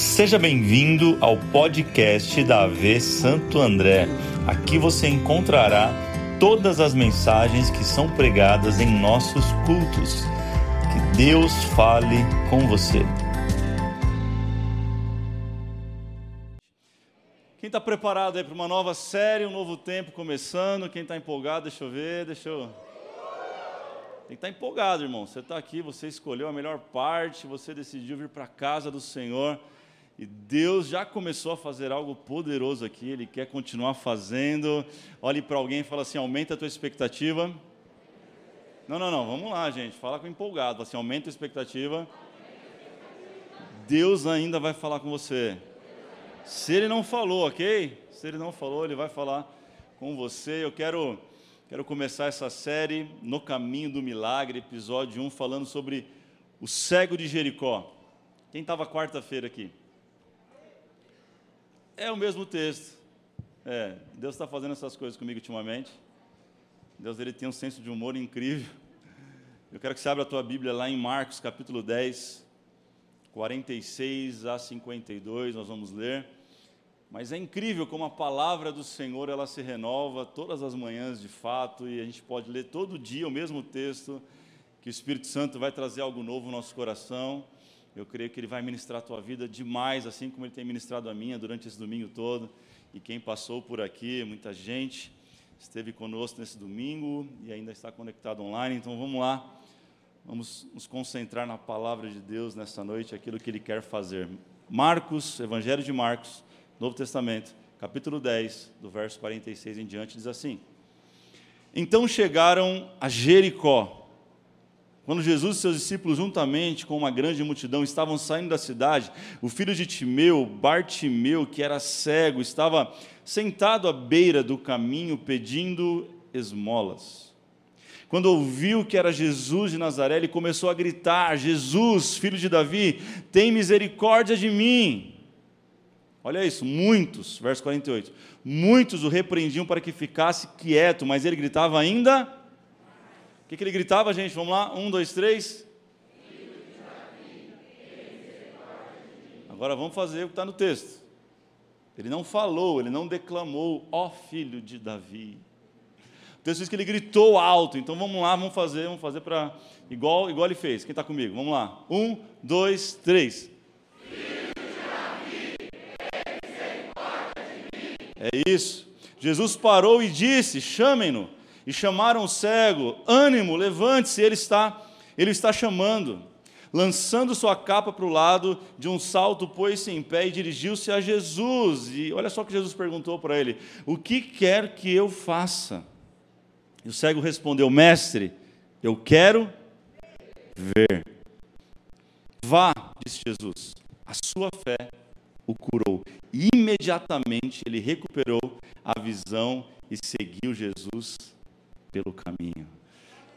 Seja bem-vindo ao podcast da AV Santo André. Aqui você encontrará todas as mensagens que são pregadas em nossos cultos. Que Deus fale com você. Quem está preparado aí para uma nova série, um novo tempo começando? Quem está empolgado, deixa eu ver, deixa eu. Tem que estar tá empolgado, irmão. Você está aqui, você escolheu a melhor parte, você decidiu vir para a casa do Senhor. E Deus já começou a fazer algo poderoso aqui, Ele quer continuar fazendo. Olhe para alguém e fala assim: aumenta a tua expectativa. Não, não, não, vamos lá, gente. Fala com empolgado. Assim: aumenta a expectativa. Deus ainda vai falar com você. Se Ele não falou, ok? Se Ele não falou, Ele vai falar com você. Eu quero, quero começar essa série No Caminho do Milagre, episódio 1, falando sobre o cego de Jericó. Quem estava quarta-feira aqui? É o mesmo texto. É, Deus está fazendo essas coisas comigo ultimamente. Deus ele tem um senso de humor incrível. Eu quero que você abra a tua Bíblia lá em Marcos, capítulo 10, 46 a 52, nós vamos ler. Mas é incrível como a palavra do Senhor ela se renova todas as manhãs de fato e a gente pode ler todo dia o mesmo texto que o Espírito Santo vai trazer algo novo no nosso coração. Eu creio que Ele vai ministrar a tua vida demais, assim como Ele tem ministrado a minha durante esse domingo todo. E quem passou por aqui, muita gente esteve conosco nesse domingo e ainda está conectado online. Então vamos lá, vamos nos concentrar na palavra de Deus nessa noite, aquilo que Ele quer fazer. Marcos, Evangelho de Marcos, Novo Testamento, capítulo 10, do verso 46 em diante, diz assim: Então chegaram a Jericó. Quando Jesus e seus discípulos, juntamente com uma grande multidão, estavam saindo da cidade, o filho de Timeu, Bartimeu, que era cego, estava sentado à beira do caminho pedindo esmolas. Quando ouviu que era Jesus de Nazaré, ele começou a gritar: Jesus, filho de Davi, tem misericórdia de mim. Olha isso, muitos, verso 48. Muitos o repreendiam para que ficasse quieto, mas ele gritava ainda que, que ele gritava, gente? Vamos lá? Um, dois, três. Agora vamos fazer o que está no texto. Ele não falou, ele não declamou, ó filho de Davi. O texto diz que ele gritou alto. Então vamos lá, vamos fazer, vamos fazer para igual, igual ele fez. Quem está comigo? Vamos lá. Um, dois, três. É isso. Jesus parou e disse: chamem-no. E chamaram o cego: ânimo, levante-se, ele está, ele está chamando. Lançando sua capa para o lado, de um salto pôs-se em pé e dirigiu-se a Jesus. E olha só o que Jesus perguntou para ele: O que quer que eu faça? E o cego respondeu: Mestre, eu quero ver. Vá, disse Jesus, a sua fé o curou. E imediatamente ele recuperou a visão e seguiu Jesus pelo caminho.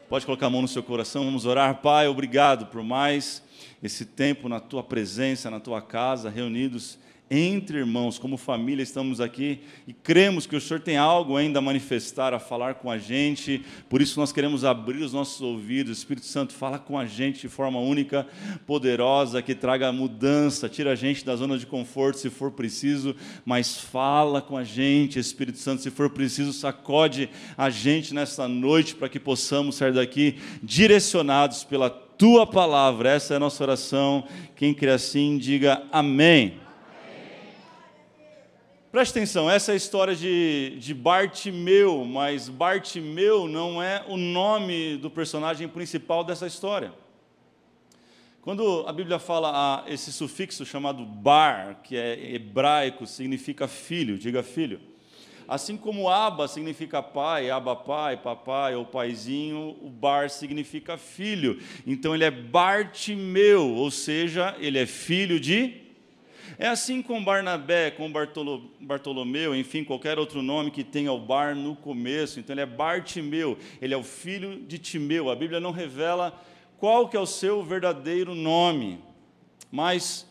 Pode colocar a mão no seu coração, vamos orar. Pai, obrigado por mais esse tempo na tua presença, na tua casa, reunidos entre irmãos, como família, estamos aqui e cremos que o Senhor tem algo ainda a manifestar, a falar com a gente, por isso nós queremos abrir os nossos ouvidos. O Espírito Santo fala com a gente de forma única, poderosa, que traga mudança, tira a gente da zona de conforto se for preciso, mas fala com a gente, Espírito Santo, se for preciso, sacode a gente nessa noite para que possamos sair daqui direcionados pela tua palavra. Essa é a nossa oração. Quem crê assim, diga amém. Preste atenção, essa é a história de, de Bartimeu, mas Bartimeu não é o nome do personagem principal dessa história. Quando a Bíblia fala esse sufixo chamado bar, que é hebraico, significa filho, diga filho. Assim como aba significa pai, aba pai, papai ou paizinho, o bar significa filho. Então ele é Bartimeu, ou seja, ele é filho de é assim com Barnabé, com Bartolomeu, enfim, qualquer outro nome que tenha o bar no começo. Então ele é Bartimeu, ele é o filho de Timeu. A Bíblia não revela qual que é o seu verdadeiro nome. Mas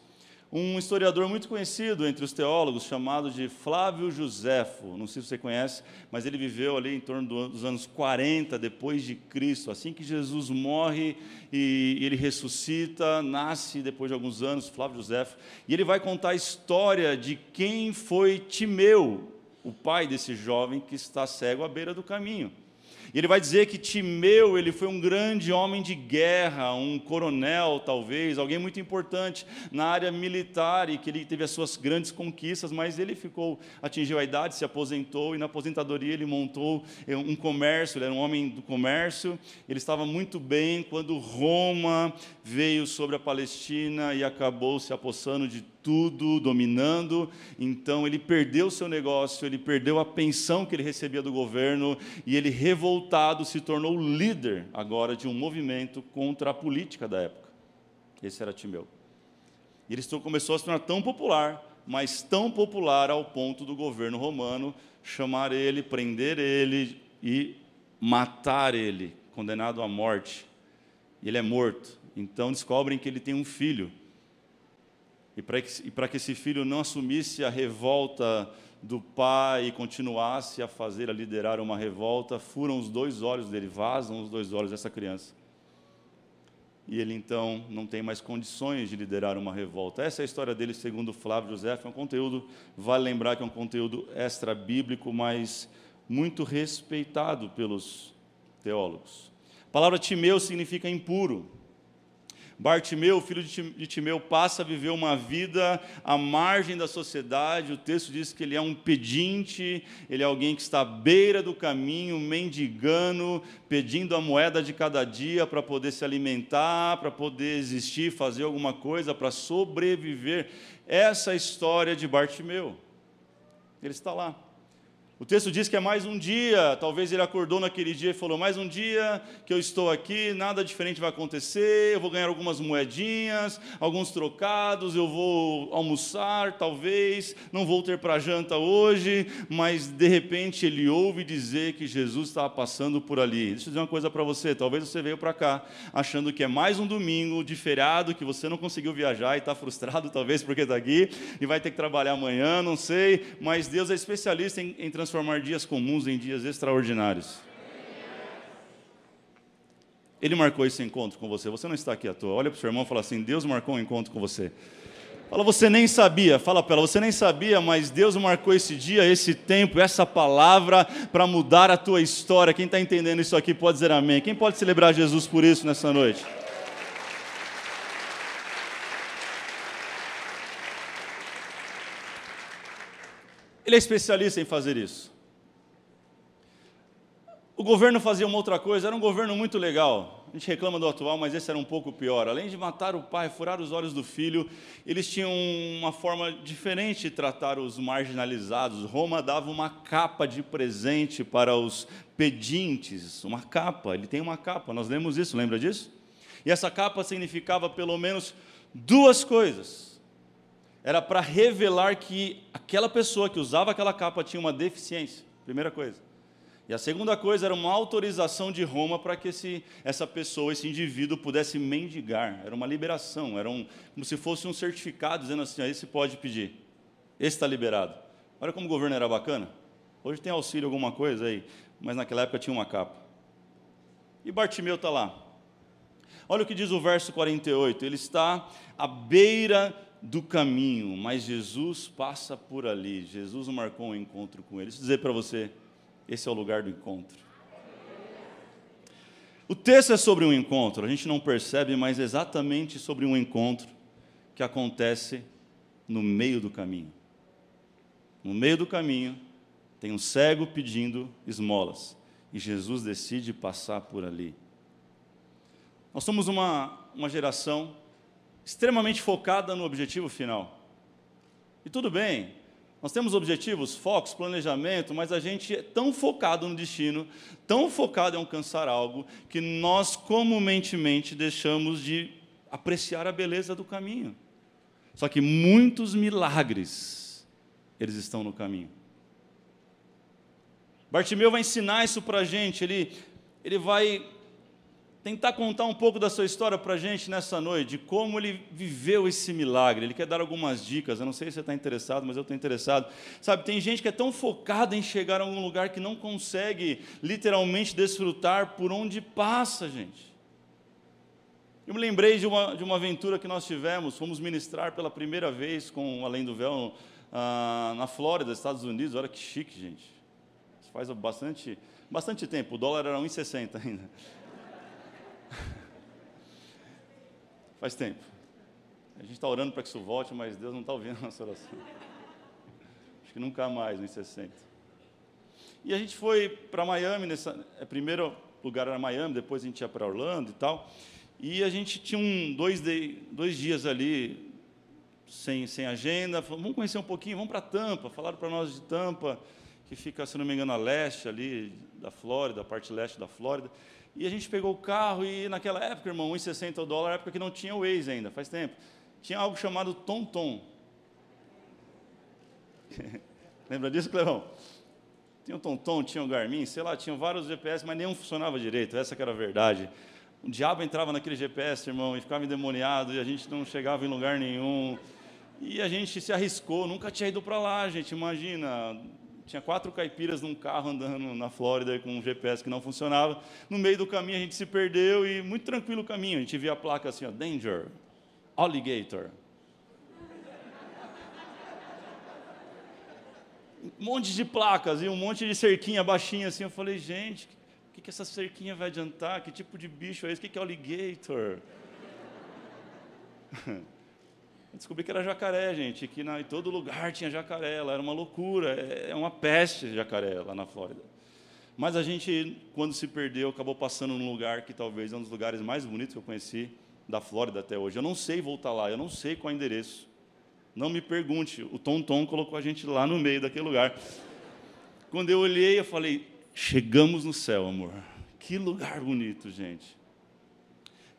um historiador muito conhecido entre os teólogos, chamado de Flávio Josefo. Não sei se você conhece, mas ele viveu ali em torno dos anos 40 depois de Cristo. Assim que Jesus morre e ele ressuscita, nasce depois de alguns anos, Flávio Josefo, e ele vai contar a história de quem foi Timeu, o pai desse jovem que está cego à beira do caminho. E ele vai dizer que Timeu, ele foi um grande homem de guerra, um coronel talvez, alguém muito importante na área militar e que ele teve as suas grandes conquistas, mas ele ficou, atingiu a idade, se aposentou e na aposentadoria ele montou eh, um comércio, ele era um homem do comércio, ele estava muito bem quando Roma veio sobre a Palestina e acabou se apossando de tudo, dominando. Então ele perdeu o seu negócio, ele perdeu a pensão que ele recebia do governo e ele, se tornou líder agora de um movimento contra a política da época. Esse era Timeu. E ele começou a se tornar tão popular, mas tão popular ao ponto do governo romano chamar ele, prender ele e matar ele, condenado à morte. Ele é morto. Então descobrem que ele tem um filho e para que, que esse filho não assumisse a revolta do pai e continuasse a fazer, a liderar uma revolta, furam os dois olhos dele, vazam os dois olhos dessa criança. E ele então não tem mais condições de liderar uma revolta. Essa é a história dele, segundo Flávio José. É um conteúdo, vale lembrar que é um conteúdo extra-bíblico, mas muito respeitado pelos teólogos. A palavra Timeu significa impuro. Bartimeu, filho de Timeu, passa a viver uma vida à margem da sociedade. O texto diz que ele é um pedinte, ele é alguém que está à beira do caminho, mendigando, pedindo a moeda de cada dia para poder se alimentar, para poder existir, fazer alguma coisa, para sobreviver. Essa é a história de Bartimeu. Ele está lá. O texto diz que é mais um dia, talvez ele acordou naquele dia e falou: Mais um dia que eu estou aqui, nada diferente vai acontecer, eu vou ganhar algumas moedinhas, alguns trocados, eu vou almoçar, talvez, não vou ter para janta hoje, mas de repente ele ouve dizer que Jesus estava passando por ali. Deixa eu dizer uma coisa para você: talvez você veio para cá achando que é mais um domingo de feriado, que você não conseguiu viajar e está frustrado, talvez porque está aqui, e vai ter que trabalhar amanhã, não sei, mas Deus é especialista em, em transformar transformar dias comuns em dias extraordinários. Ele marcou esse encontro com você. Você não está aqui à toa. Olha para o seu irmão e fala assim: Deus marcou um encontro com você. Fala, você nem sabia. Fala para ela, você nem sabia, mas Deus marcou esse dia, esse tempo, essa palavra para mudar a tua história. Quem está entendendo isso aqui pode dizer amém. Quem pode celebrar Jesus por isso nessa noite? Ele é especialista em fazer isso. O governo fazia uma outra coisa, era um governo muito legal. A gente reclama do atual, mas esse era um pouco pior. Além de matar o pai, furar os olhos do filho, eles tinham uma forma diferente de tratar os marginalizados. Roma dava uma capa de presente para os pedintes, uma capa, ele tem uma capa, nós lemos isso, lembra disso? E essa capa significava pelo menos duas coisas era para revelar que aquela pessoa que usava aquela capa tinha uma deficiência, primeira coisa. E a segunda coisa era uma autorização de Roma para que esse, essa pessoa, esse indivíduo, pudesse mendigar. Era uma liberação, era um, como se fosse um certificado dizendo assim: esse pode pedir, esse está liberado. Olha como o governo era bacana. Hoje tem auxílio alguma coisa aí, mas naquela época tinha uma capa. E Bartimeu está lá. Olha o que diz o verso 48. Ele está à beira do caminho, mas Jesus passa por ali. Jesus marcou um encontro com ele. Deixa eu dizer para você, esse é o lugar do encontro. O texto é sobre um encontro, a gente não percebe, mas é exatamente sobre um encontro que acontece no meio do caminho. No meio do caminho, tem um cego pedindo esmolas, e Jesus decide passar por ali. Nós somos uma, uma geração extremamente focada no objetivo final. E tudo bem, nós temos objetivos, focos, planejamento, mas a gente é tão focado no destino, tão focado em alcançar algo, que nós comumente deixamos de apreciar a beleza do caminho. Só que muitos milagres, eles estão no caminho. Bartimeu vai ensinar isso para a gente, ele, ele vai tentar contar um pouco da sua história para a gente nessa noite, de como ele viveu esse milagre. Ele quer dar algumas dicas. Eu não sei se você está interessado, mas eu estou interessado. Sabe, tem gente que é tão focada em chegar a algum lugar que não consegue literalmente desfrutar por onde passa, gente. Eu me lembrei de uma, de uma aventura que nós tivemos, fomos ministrar pela primeira vez com Além do Véu uh, na Flórida, Estados Unidos. Olha que chique, gente. Isso faz bastante, bastante tempo. O dólar era 1,60 ainda. Faz tempo. A gente está orando para que isso volte, mas Deus não está ouvindo a nossa oração. Acho que nunca mais, em 60. E a gente foi para Miami, nessa, é, primeiro lugar era Miami, depois a gente ia para Orlando e tal. E a gente tinha um, dois, de, dois dias ali sem, sem agenda. Falamos, vamos conhecer um pouquinho, vamos para Tampa. Falaram para nós de Tampa, que fica, se não me engano, a leste ali da Flórida, a parte leste da Flórida. E a gente pegou o carro e naquela época, irmão, 1,60 o dólar, época que não tinha o Waze ainda, faz tempo. Tinha algo chamado Tom. Lembra disso, Clevão? Tinha o Tom, tinha o Garmin, sei lá, tinham vários GPS, mas nenhum funcionava direito, essa era a verdade. O diabo entrava naquele GPS, irmão, e ficava endemoniado, e a gente não chegava em lugar nenhum. E a gente se arriscou, nunca tinha ido para lá, gente, imagina, tinha quatro caipiras num carro andando na Flórida com um GPS que não funcionava. No meio do caminho a gente se perdeu e muito tranquilo o caminho. A gente via a placa assim, ó, Danger, Alligator. Um monte de placas e um monte de cerquinha baixinha assim. Eu falei, gente, o que, que essa cerquinha vai adiantar? Que tipo de bicho é esse? O que, que é alligator? descobri que era jacaré, gente, que na, em todo lugar tinha jacaré, lá era uma loucura, é, é uma peste jacaré lá na Flórida. Mas a gente, quando se perdeu, acabou passando num lugar que talvez é um dos lugares mais bonitos que eu conheci da Flórida até hoje. Eu não sei voltar lá, eu não sei qual é o endereço. Não me pergunte, o Tom Tom colocou a gente lá no meio daquele lugar. Quando eu olhei, eu falei: chegamos no céu, amor. Que lugar bonito, gente.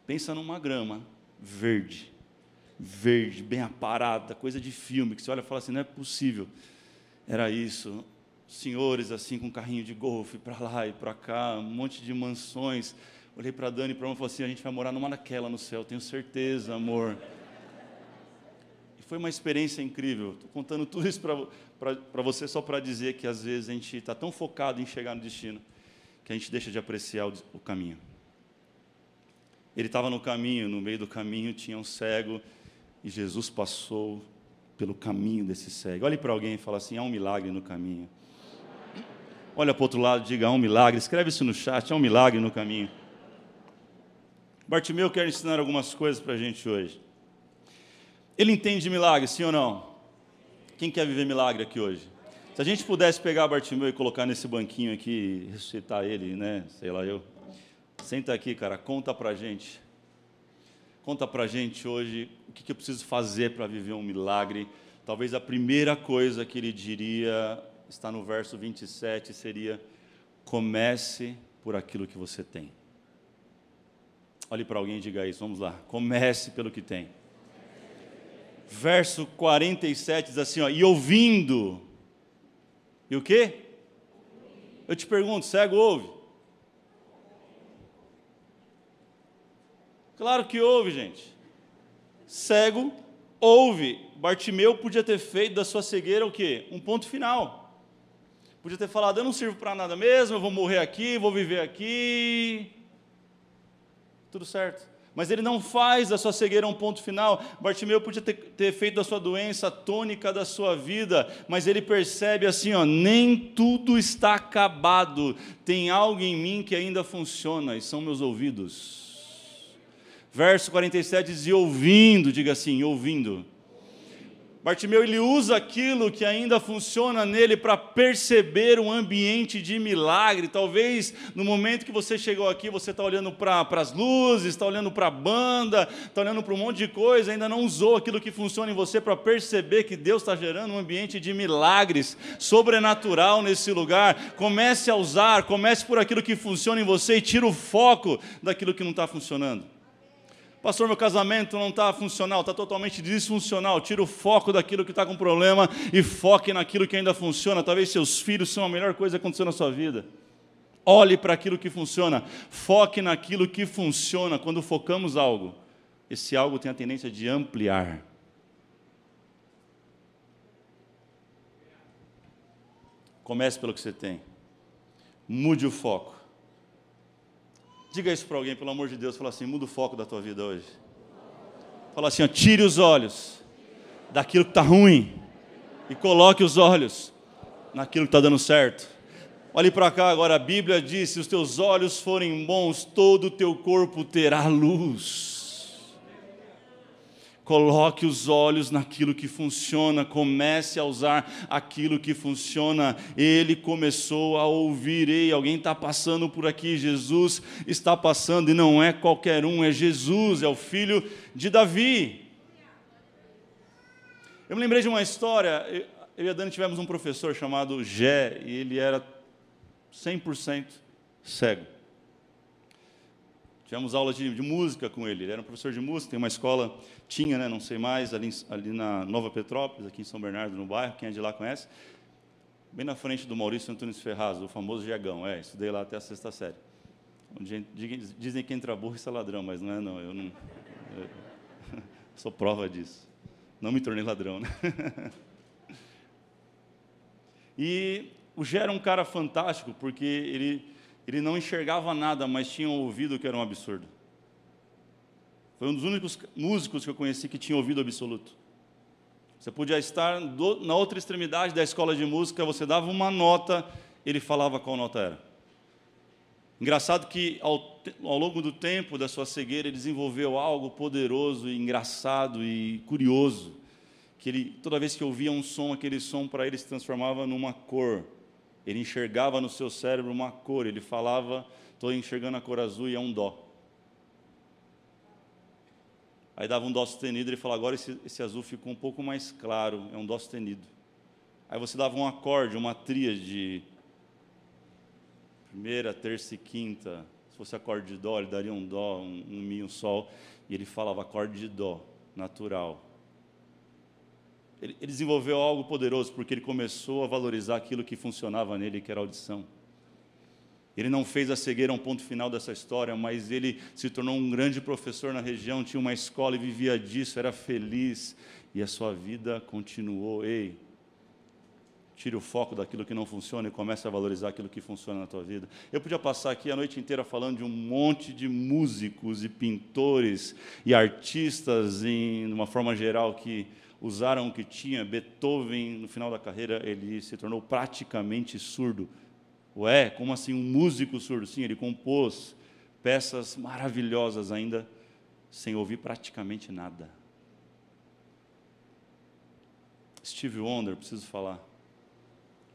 Pensa numa grama verde verde, bem aparada, coisa de filme, que você olha e fala assim, não é possível. Era isso. Senhores assim com carrinho de golfe para lá e para cá, um monte de mansões. Olhei para Dani e para ela e falei assim: a gente vai morar numa daquela no céu, tenho certeza, amor. E foi uma experiência incrível. Estou contando tudo isso para você só para dizer que às vezes a gente está tão focado em chegar no destino que a gente deixa de apreciar o, o caminho. Ele estava no caminho, no meio do caminho tinha um cego e Jesus passou pelo caminho desse cego. Olhe para alguém e fala assim: há um milagre no caminho. Olha para o outro lado, diga: há um milagre. Escreve isso no chat: há um milagre no caminho. Bartimeu quer ensinar algumas coisas para a gente hoje. Ele entende milagre, sim ou não? Quem quer viver milagre aqui hoje? Se a gente pudesse pegar Bartimeu e colocar nesse banquinho aqui, ressuscitar ele, né? Sei lá eu. Senta aqui, cara, conta para a gente Conta para gente hoje o que, eu preciso fazer para viver um milagre. Talvez a primeira coisa que ele diria, está no verso 27, seria: comece por aquilo que você tem. Olhe para alguém e diga isso, vamos lá. Comece pelo que tem. Verso 47 diz assim: ó, e ouvindo. E o quê? Eu te pergunto, cego ouve? Claro que ouve, gente. Cego ouve. Bartimeu podia ter feito da sua cegueira o quê? Um ponto final. Podia ter falado: eu não sirvo para nada mesmo, eu vou morrer aqui, vou viver aqui. Tudo certo. Mas ele não faz da sua cegueira um ponto final. Bartimeu podia ter, ter, feito da sua doença a tônica da sua vida, mas ele percebe assim: ó, nem tudo está acabado. Tem algo em mim que ainda funciona, e são meus ouvidos. Verso 47 diz: e ouvindo, diga assim, ouvindo. Bartimeu ele usa aquilo que ainda funciona nele para perceber um ambiente de milagre. Talvez no momento que você chegou aqui, você está olhando para as luzes, está olhando para a banda, está olhando para um monte de coisa, ainda não usou aquilo que funciona em você para perceber que Deus está gerando um ambiente de milagres sobrenatural nesse lugar. Comece a usar, comece por aquilo que funciona em você e tira o foco daquilo que não está funcionando. Pastor, meu casamento não está funcional, está totalmente disfuncional. Tira o foco daquilo que está com problema e foque naquilo que ainda funciona. Talvez seus filhos são a melhor coisa que aconteceu na sua vida. Olhe para aquilo que funciona, foque naquilo que funciona. Quando focamos algo, esse algo tem a tendência de ampliar. Comece pelo que você tem. Mude o foco. Diga isso para alguém, pelo amor de Deus. Fala assim: muda o foco da tua vida hoje. Fala assim: ó, tire os olhos daquilo que está ruim e coloque os olhos naquilo que está dando certo. Olhe para cá agora, a Bíblia diz: se os teus olhos forem bons, todo o teu corpo terá luz. Coloque os olhos naquilo que funciona, comece a usar aquilo que funciona. Ele começou a ouvir, ei, alguém está passando por aqui, Jesus está passando, e não é qualquer um, é Jesus, é o filho de Davi. Eu me lembrei de uma história, eu e a Dani tivemos um professor chamado Gé, e ele era 100% cego. Tivemos aula de, de, música com ele. Ele era um professor de música, tem uma escola, tinha, né, não sei mais, ali, ali na Nova Petrópolis, aqui em São Bernardo, no bairro, quem é de lá conhece. Bem na frente do Maurício Antunes Ferraz, o famoso Jegão. É, estudei lá até a sexta série. Dizem que entra burro e é ladrão, mas não é não. Eu não eu sou prova disso. Não me tornei ladrão, né? E o Gé era um cara fantástico, porque ele ele não enxergava nada, mas tinha ouvido que era um absurdo. Foi um dos únicos músicos que eu conheci que tinha ouvido absoluto. Você podia estar do, na outra extremidade da escola de música, você dava uma nota, ele falava qual nota era. Engraçado que ao, ao longo do tempo da sua cegueira, ele desenvolveu algo poderoso e engraçado e curioso, que ele toda vez que ouvia um som, aquele som para ele se transformava numa cor. Ele enxergava no seu cérebro uma cor, ele falava, estou enxergando a cor azul e é um dó. Aí dava um dó sustenido, ele falava, agora esse, esse azul ficou um pouco mais claro, é um dó sustenido. Aí você dava um acorde, uma tríade, primeira, terça e quinta. Se fosse acorde de dó, ele daria um dó, um, um mi, um sol. E ele falava acorde de dó, natural ele, ele desenvolveu algo poderoso, porque ele começou a valorizar aquilo que funcionava nele, que era audição. Ele não fez a cegueira um ponto final dessa história, mas ele se tornou um grande professor na região, tinha uma escola e vivia disso, era feliz, e a sua vida continuou. Ei, tire o foco daquilo que não funciona e comece a valorizar aquilo que funciona na tua vida. Eu podia passar aqui a noite inteira falando de um monte de músicos e pintores e artistas, em uma forma geral, que usaram o que tinha. Beethoven, no final da carreira, ele se tornou praticamente surdo. Ué, como assim um músico surdo? Sim, ele compôs peças maravilhosas ainda sem ouvir praticamente nada. Steve Wonder, preciso falar.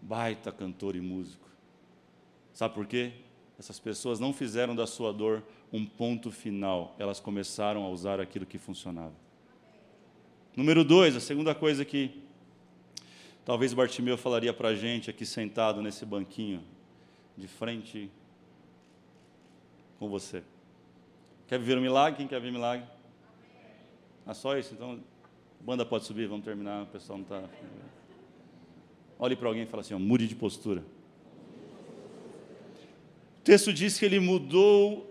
Baita cantor e músico. Sabe por quê? Essas pessoas não fizeram da sua dor um ponto final, elas começaram a usar aquilo que funcionava. Número dois, a segunda coisa que talvez Bartimeu falaria para a gente aqui sentado nesse banquinho, de frente com você. Quer viver um milagre? Quem quer ver milagre? Ah, só isso? Então, banda pode subir, vamos terminar, o pessoal não está. Olhe para alguém e fala assim: ó, mude de postura. O texto diz que ele mudou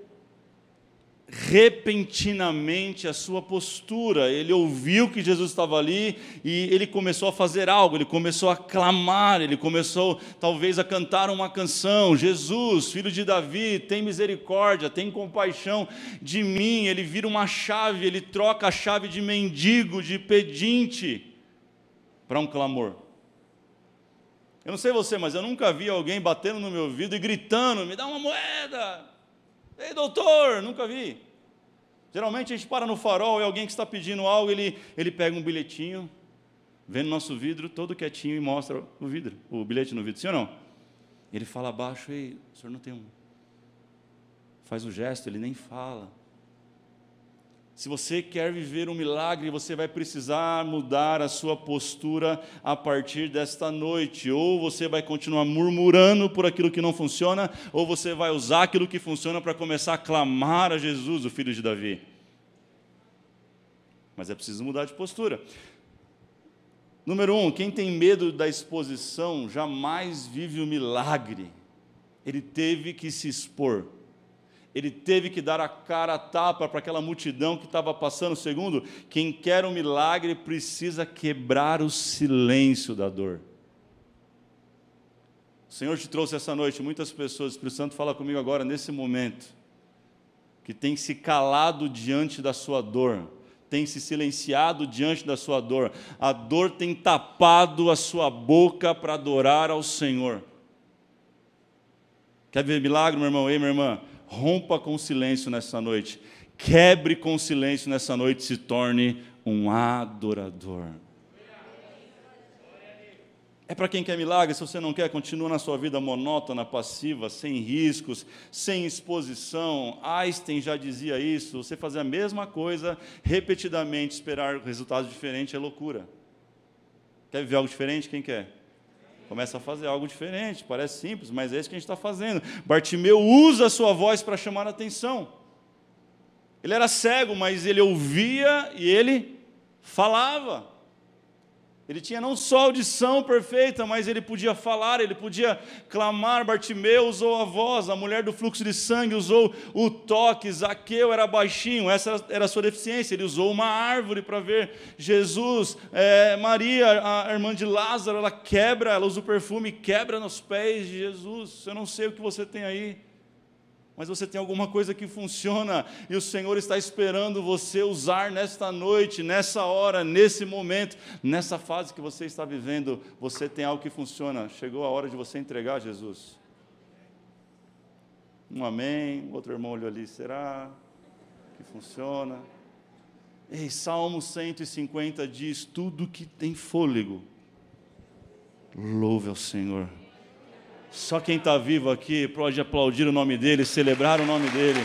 repentinamente a sua postura. Ele ouviu que Jesus estava ali e ele começou a fazer algo, ele começou a clamar, ele começou talvez a cantar uma canção: Jesus, filho de Davi, tem misericórdia, tem compaixão de mim. Ele vira uma chave, ele troca a chave de mendigo, de pedinte, para um clamor. Eu não sei você, mas eu nunca vi alguém batendo no meu ouvido e gritando: me dá uma moeda. Ei, doutor, nunca vi. Geralmente a gente para no farol e alguém que está pedindo algo, ele, ele pega um bilhetinho, vê no nosso vidro, todo quietinho e mostra o vidro, o bilhete no vidro, sim ou não? Ele fala abaixo, ei, o senhor não tem um. Faz o gesto, ele nem fala. Se você quer viver um milagre, você vai precisar mudar a sua postura a partir desta noite. Ou você vai continuar murmurando por aquilo que não funciona, ou você vai usar aquilo que funciona para começar a clamar a Jesus, o filho de Davi. Mas é preciso mudar de postura. Número um, quem tem medo da exposição jamais vive o milagre. Ele teve que se expor. Ele teve que dar a cara a tapa para aquela multidão que estava passando. Segundo, quem quer um milagre precisa quebrar o silêncio da dor. O Senhor te trouxe essa noite muitas pessoas, o Espírito Santo fala comigo agora, nesse momento, que tem se calado diante da sua dor, tem se silenciado diante da sua dor, a dor tem tapado a sua boca para adorar ao Senhor. Quer ver milagre, meu irmão? Ei, minha irmã, rompa com o silêncio nessa noite, quebre com o silêncio nessa noite, se torne um adorador. É para quem quer milagre, se você não quer, continua na sua vida monótona, passiva, sem riscos, sem exposição. Einstein já dizia isso: você fazer a mesma coisa repetidamente, esperar resultados diferentes é loucura. Quer viver algo diferente? Quem quer? Começa a fazer algo diferente, parece simples, mas é isso que a gente está fazendo. Bartimeu usa a sua voz para chamar a atenção. Ele era cego, mas ele ouvia e ele falava. Ele tinha não só audição perfeita, mas ele podia falar, ele podia clamar. Bartimeu usou a voz, a mulher do fluxo de sangue usou o toque. Zaqueu era baixinho, essa era a sua deficiência. Ele usou uma árvore para ver Jesus. É, Maria, a irmã de Lázaro, ela quebra, ela usa o perfume, quebra nos pés de Jesus. Eu não sei o que você tem aí mas você tem alguma coisa que funciona e o Senhor está esperando você usar nesta noite, nessa hora, nesse momento, nessa fase que você está vivendo. Você tem algo que funciona. Chegou a hora de você entregar a Jesus. Um amém. Outro irmão olhou ali, será que funciona? Ei, Salmo 150 diz: tudo que tem fôlego, louve ao Senhor. Só quem está vivo aqui pode aplaudir o nome dele, celebrar o nome dele.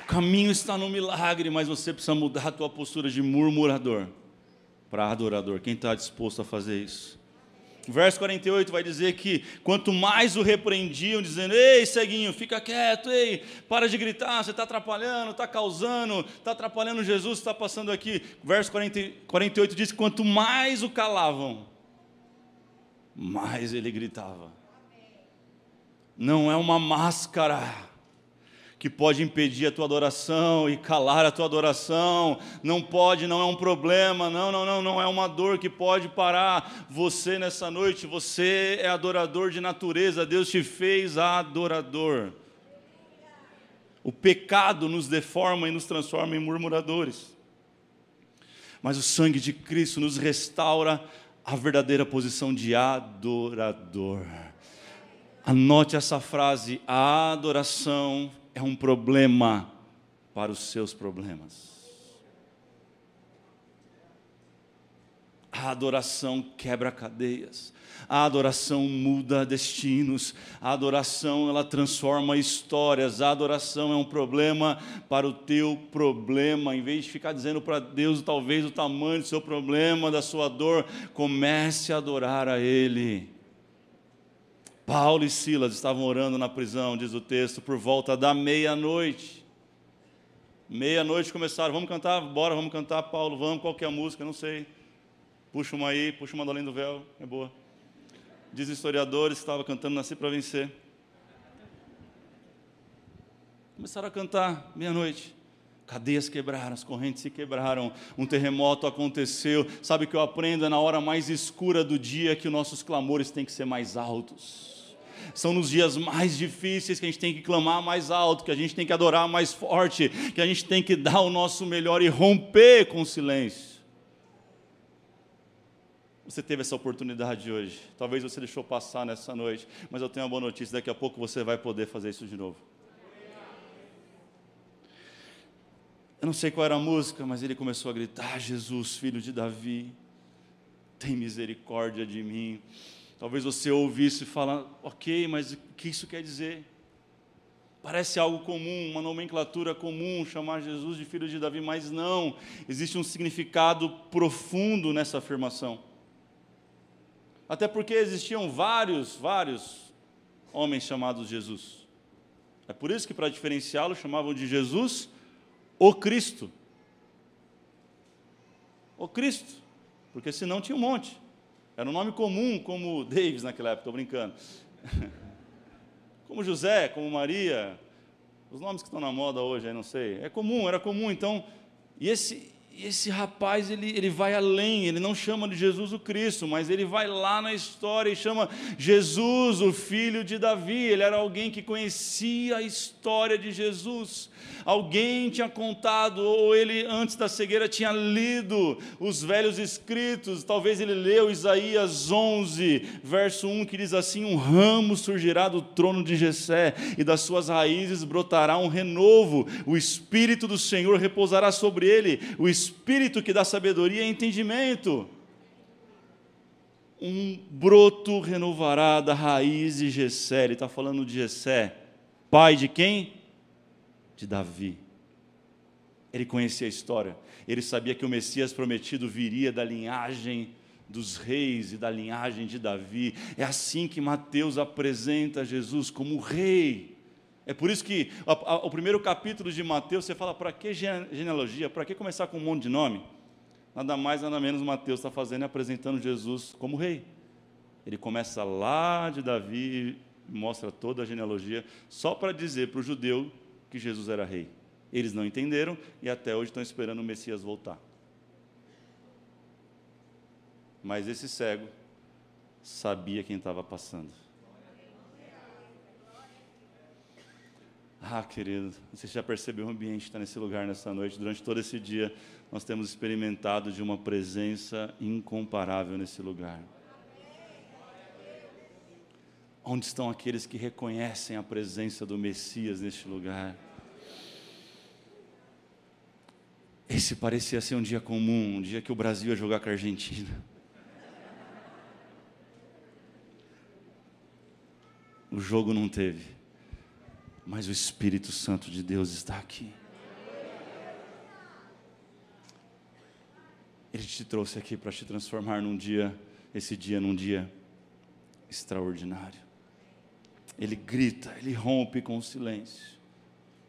O caminho está no milagre, mas você precisa mudar a tua postura de murmurador para adorador. Quem está disposto a fazer isso? Verso 48 vai dizer que quanto mais o repreendiam, dizendo: Ei, ceguinho, fica quieto, ei, para de gritar, você está atrapalhando, está causando, está atrapalhando Jesus, está passando aqui. Verso 40, 48 diz: Quanto mais o calavam, mais ele gritava. Não é uma máscara que pode impedir a tua adoração e calar a tua adoração. Não pode, não é um problema, não, não, não, não é uma dor que pode parar você nessa noite. Você é adorador de natureza, Deus te fez adorador. O pecado nos deforma e nos transforma em murmuradores. Mas o sangue de Cristo nos restaura a verdadeira posição de adorador. Anote essa frase: a adoração é um problema para os seus problemas. A adoração quebra cadeias. A adoração muda destinos. A adoração ela transforma histórias. A adoração é um problema para o teu problema. Em vez de ficar dizendo para Deus talvez o tamanho do seu problema, da sua dor, comece a adorar a Ele. Paulo e Silas estavam orando na prisão, diz o texto, por volta da meia-noite. Meia-noite começaram, vamos cantar? Bora, vamos cantar, Paulo, vamos, qual que é a música? Não sei. Puxa uma aí, puxa uma do além do véu, é boa. Diz historiadores que estava cantando Nasci para Vencer. Começaram a cantar, meia-noite. Cadeias quebraram, as correntes se quebraram, um terremoto aconteceu. Sabe o que eu aprendo? É na hora mais escura do dia que os nossos clamores têm que ser mais altos são nos dias mais difíceis que a gente tem que clamar mais alto, que a gente tem que adorar mais forte, que a gente tem que dar o nosso melhor e romper com o silêncio. Você teve essa oportunidade hoje, talvez você deixou passar nessa noite, mas eu tenho uma boa notícia: daqui a pouco você vai poder fazer isso de novo. Eu não sei qual era a música, mas ele começou a gritar: Jesus, filho de Davi, tem misericórdia de mim. Talvez você ouvisse e fala, ok, mas o que isso quer dizer? Parece algo comum, uma nomenclatura comum, chamar Jesus de filho de Davi, mas não, existe um significado profundo nessa afirmação. Até porque existiam vários, vários homens chamados Jesus. É por isso que, para diferenciá-lo, chamavam de Jesus o Cristo. o Cristo, porque senão tinha um monte. Era um nome comum, como Davis naquela época, estou brincando. Como José, como Maria, os nomes que estão na moda hoje, aí não sei. É comum, era comum. Então, e esse, esse rapaz, ele, ele vai além, ele não chama de Jesus o Cristo, mas ele vai lá na história e chama Jesus, o filho de Davi. Ele era alguém que conhecia a história de Jesus. Alguém tinha contado, ou ele, antes da cegueira, tinha lido os velhos escritos. Talvez ele leu Isaías 11, verso 1, que diz assim: Um ramo surgirá do trono de Jessé, e das suas raízes brotará um renovo. O Espírito do Senhor repousará sobre ele, o que dá sabedoria e entendimento um broto renovará da raiz de Jessé. Ele está falando de Jessé. Pai de quem? de Davi. Ele conhecia a história, ele sabia que o Messias prometido viria da linhagem dos reis e da linhagem de Davi. É assim que Mateus apresenta Jesus como rei. É por isso que o primeiro capítulo de Mateus você fala: para que genealogia? Para que começar com um monte de nome? Nada mais, nada menos Mateus está fazendo e apresentando Jesus como rei. Ele começa lá de Davi, mostra toda a genealogia, só para dizer para o judeu que Jesus era rei. Eles não entenderam e até hoje estão esperando o Messias voltar. Mas esse cego sabia quem estava passando. Ah, querido, você já percebeu o ambiente que está nesse lugar nessa noite? Durante todo esse dia, nós temos experimentado de uma presença incomparável nesse lugar. Onde estão aqueles que reconhecem a presença do Messias neste lugar? Esse parecia ser um dia comum, um dia que o Brasil ia jogar com a Argentina. O jogo não teve, mas o Espírito Santo de Deus está aqui. Ele te trouxe aqui para te transformar num dia, esse dia num dia extraordinário. Ele grita, ele rompe com o silêncio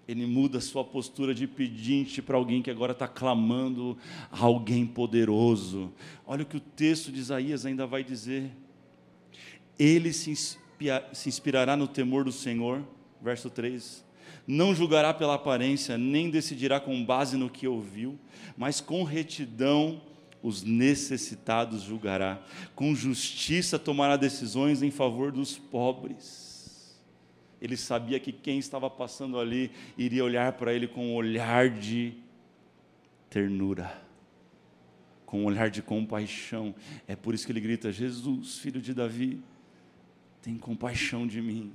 ele muda a sua postura de pedinte para alguém que agora está clamando a alguém poderoso. Olha o que o texto de Isaías ainda vai dizer. Ele se, se inspirará no temor do Senhor, verso 3. Não julgará pela aparência, nem decidirá com base no que ouviu, mas com retidão os necessitados julgará, com justiça tomará decisões em favor dos pobres ele sabia que quem estava passando ali iria olhar para ele com um olhar de ternura, com um olhar de compaixão. É por isso que ele grita: Jesus, filho de Davi, tem compaixão de mim.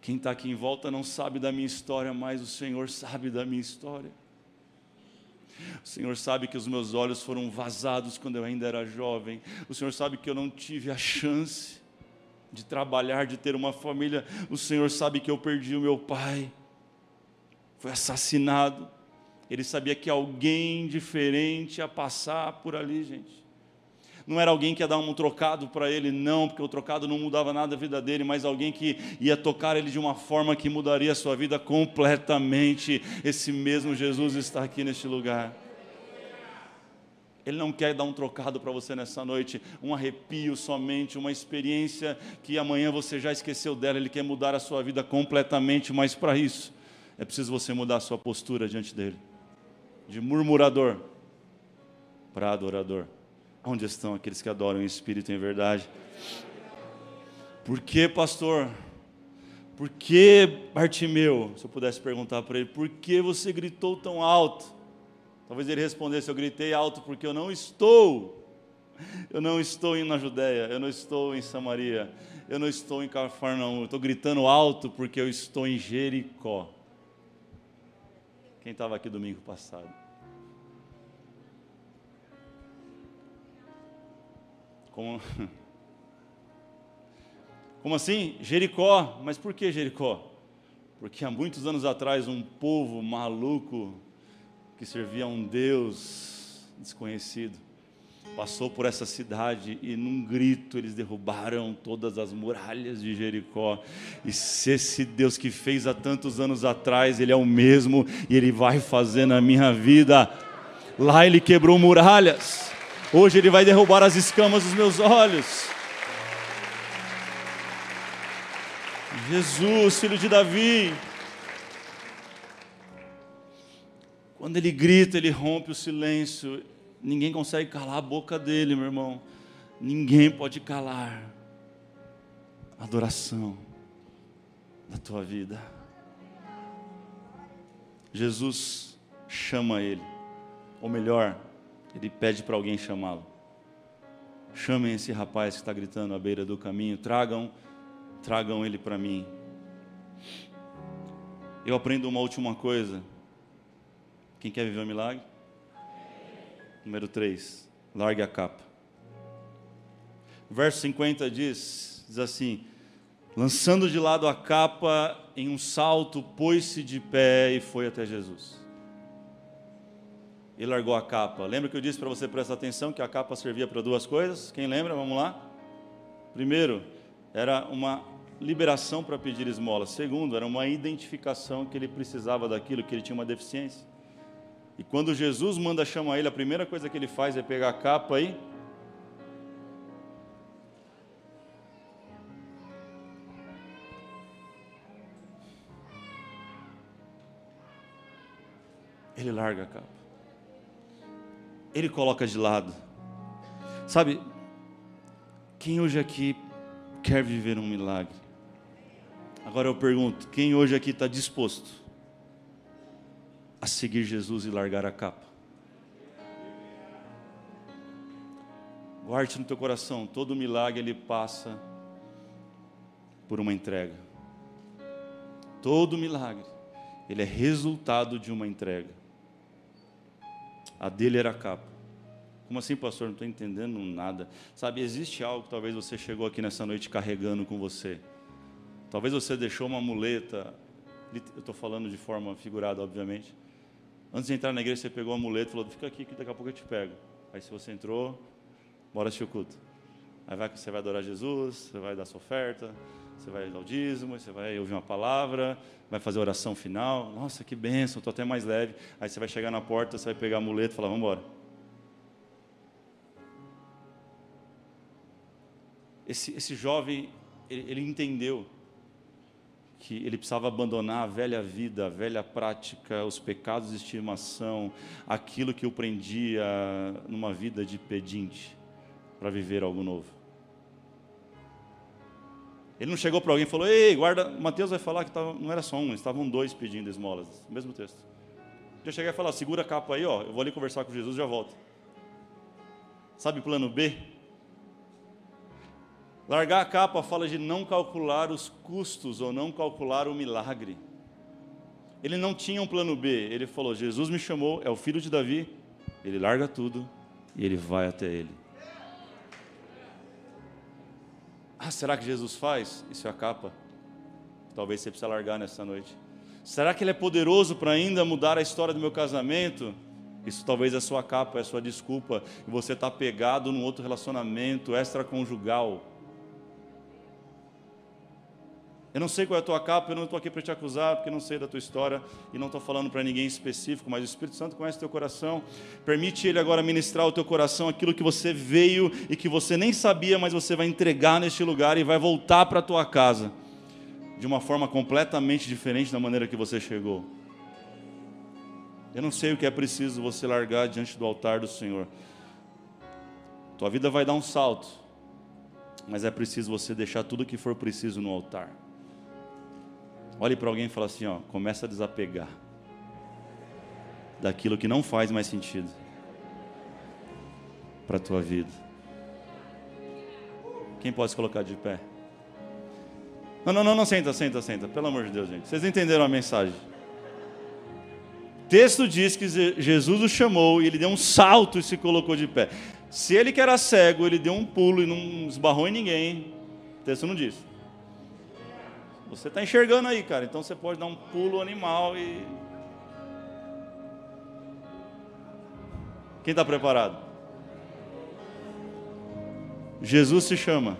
Quem está aqui em volta não sabe da minha história, mas o Senhor sabe da minha história. O Senhor sabe que os meus olhos foram vazados quando eu ainda era jovem. O Senhor sabe que eu não tive a chance de trabalhar, de ter uma família. O Senhor sabe que eu perdi o meu pai, foi assassinado. Ele sabia que alguém diferente ia passar por ali, gente. Não era alguém que ia dar um trocado para ele, não, porque o trocado não mudava nada a vida dele, mas alguém que ia tocar ele de uma forma que mudaria a sua vida completamente. Esse mesmo Jesus está aqui neste lugar. Ele não quer dar um trocado para você nessa noite, um arrepio somente, uma experiência que amanhã você já esqueceu dela. Ele quer mudar a sua vida completamente, mas para isso é preciso você mudar a sua postura diante dele de murmurador para adorador. Onde estão aqueles que adoram o Espírito em verdade? Por que, pastor? Por que, Bartimeu? Se eu pudesse perguntar para ele, por que você gritou tão alto? Talvez ele respondesse: Eu gritei alto porque eu não estou. Eu não estou na Judéia, eu não estou em Samaria, eu não estou em Cafarnaum. Eu estou gritando alto porque eu estou em Jericó. Quem estava aqui domingo passado? Como, Como assim? Jericó. Mas por que Jericó? Porque há muitos anos atrás um povo maluco que servia a um Deus desconhecido, passou por essa cidade e num grito eles derrubaram todas as muralhas de Jericó. E se esse Deus que fez há tantos anos atrás, ele é o mesmo e ele vai fazer na minha vida Lá ele quebrou muralhas. Hoje ele vai derrubar as escamas dos meus olhos. Jesus, filho de Davi. Quando ele grita, ele rompe o silêncio. Ninguém consegue calar a boca dele, meu irmão. Ninguém pode calar a adoração da tua vida. Jesus chama ele, ou melhor, ele pede para alguém chamá-lo. Chamem esse rapaz que está gritando à beira do caminho, tragam, tragam ele para mim. Eu aprendo uma última coisa. Quem quer viver um milagre? Número 3. Largue a capa. verso 50 diz, diz assim: Lançando de lado a capa, em um salto, pôs-se de pé e foi até Jesus. E largou a capa. Lembra que eu disse para você prestar atenção que a capa servia para duas coisas? Quem lembra? Vamos lá. Primeiro, era uma liberação para pedir esmola. Segundo, era uma identificação que ele precisava daquilo, que ele tinha uma deficiência. E quando Jesus manda chamar ele, a primeira coisa que ele faz é pegar a capa e ele larga a capa. Ele coloca de lado. Sabe, quem hoje aqui quer viver um milagre? Agora eu pergunto: quem hoje aqui está disposto a seguir Jesus e largar a capa? Guarde no teu coração: todo milagre ele passa por uma entrega. Todo milagre, ele é resultado de uma entrega. A dele era a capa. Como assim, pastor? Não estou entendendo nada. Sabe, existe algo que talvez você chegou aqui nessa noite carregando com você. Talvez você deixou uma muleta. Eu estou falando de forma figurada, obviamente. Antes de entrar na igreja, você pegou a muleta e falou: Fica aqui que daqui a pouco eu te pego. Aí, se você entrou, bora assistir o culto. Aí vai, você vai adorar Jesus, você vai dar sua oferta, você vai dar o dízimo, você vai ouvir uma palavra, vai fazer a oração final. Nossa, que bênção, estou até mais leve. Aí você vai chegar na porta, você vai pegar a muleta e falar: Vamos embora. Esse, esse jovem, ele, ele entendeu que ele precisava abandonar a velha vida, a velha prática, os pecados de estimação, aquilo que o prendia numa vida de pedinte, para viver algo novo. Ele não chegou para alguém e falou: Ei, guarda, Mateus vai falar que tava, não era só um, estavam dois pedindo esmolas. Mesmo texto. Eu cheguei a falar: Segura a capa aí, ó, eu vou ali conversar com Jesus e já volto. Sabe plano B? Largar a capa fala de não calcular os custos ou não calcular o milagre. Ele não tinha um plano B. Ele falou: Jesus me chamou, é o filho de Davi. Ele larga tudo e ele vai até ele. Ah, será que Jesus faz? Isso é a capa. Talvez você precise largar nessa noite. Será que Ele é poderoso para ainda mudar a história do meu casamento? Isso talvez é a sua capa, é a sua desculpa. E você está pegado num outro relacionamento extraconjugal. Eu não sei qual é a tua capa, eu não estou aqui para te acusar, porque não sei da tua história e não estou falando para ninguém específico, mas o Espírito Santo conhece o teu coração. Permite Ele agora ministrar o teu coração aquilo que você veio e que você nem sabia, mas você vai entregar neste lugar e vai voltar para a tua casa de uma forma completamente diferente da maneira que você chegou. Eu não sei o que é preciso você largar diante do altar do Senhor. Tua vida vai dar um salto, mas é preciso você deixar tudo o que for preciso no altar. Olhe para alguém e fala assim, ó, começa a desapegar daquilo que não faz mais sentido para a tua vida. Quem pode se colocar de pé? Não, não, não, não, senta, senta, senta. Pelo amor de Deus, gente. Vocês entenderam a mensagem? Texto diz que Jesus o chamou e ele deu um salto e se colocou de pé. Se ele que era cego, ele deu um pulo e não esbarrou em ninguém. Texto não diz. Você está enxergando aí, cara. Então você pode dar um pulo animal e. Quem está preparado? Jesus se chama.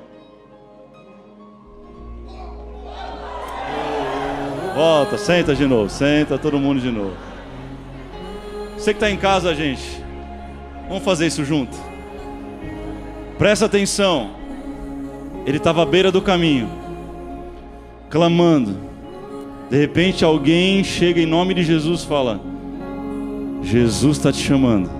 Volta, senta de novo, senta todo mundo de novo. Você que está em casa, gente, Vamos fazer isso junto. Presta atenção. Ele estava à beira do caminho, clamando. De repente alguém chega em nome de Jesus e fala: Jesus está te chamando.